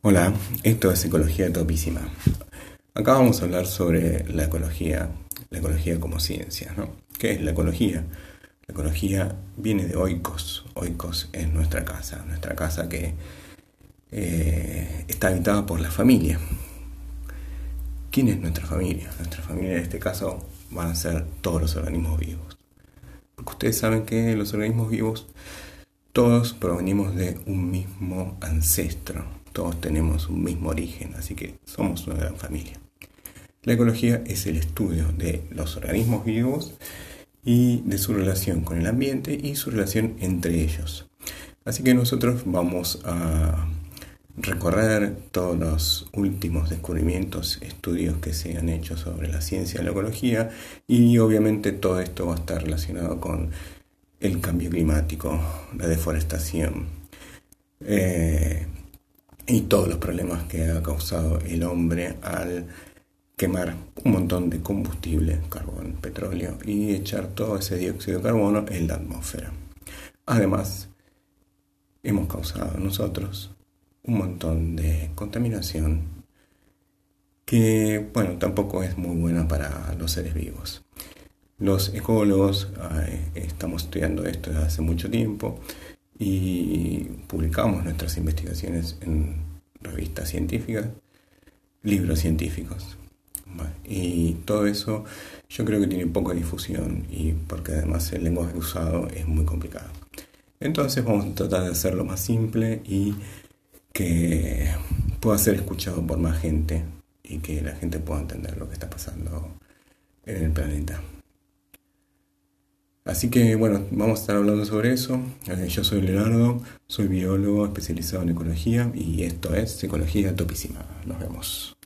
Hola, esto es Ecología Topísima. Acá vamos a hablar sobre la ecología, la ecología como ciencia, ¿no? ¿Qué es la ecología? La ecología viene de oikos. Oikos es nuestra casa, nuestra casa que eh, está habitada por la familia. ¿Quién es nuestra familia? Nuestra familia en este caso van a ser todos los organismos vivos. Porque ustedes saben que los organismos vivos todos provenimos de un mismo ancestro, todos tenemos un mismo origen, así que somos una gran familia. La ecología es el estudio de los organismos vivos y de su relación con el ambiente y su relación entre ellos. Así que nosotros vamos a recorrer todos los últimos descubrimientos, estudios que se han hecho sobre la ciencia de la ecología y obviamente todo esto va a estar relacionado con el cambio climático, la deforestación, eh, y todos los problemas que ha causado el hombre al quemar un montón de combustible, carbón, petróleo y echar todo ese dióxido de carbono en la atmósfera. Además, hemos causado nosotros un montón de contaminación que, bueno, tampoco es muy buena para los seres vivos. Los ecólogos estamos estudiando esto desde hace mucho tiempo y publicamos nuestras investigaciones en revistas científicas, libros científicos. Y todo eso yo creo que tiene poca difusión y porque además el lenguaje usado es muy complicado. Entonces vamos a tratar de hacerlo más simple y que pueda ser escuchado por más gente y que la gente pueda entender lo que está pasando en el planeta. Así que bueno, vamos a estar hablando sobre eso. Eh, yo soy Leonardo, soy biólogo especializado en ecología y esto es Ecología Topísima. Nos vemos.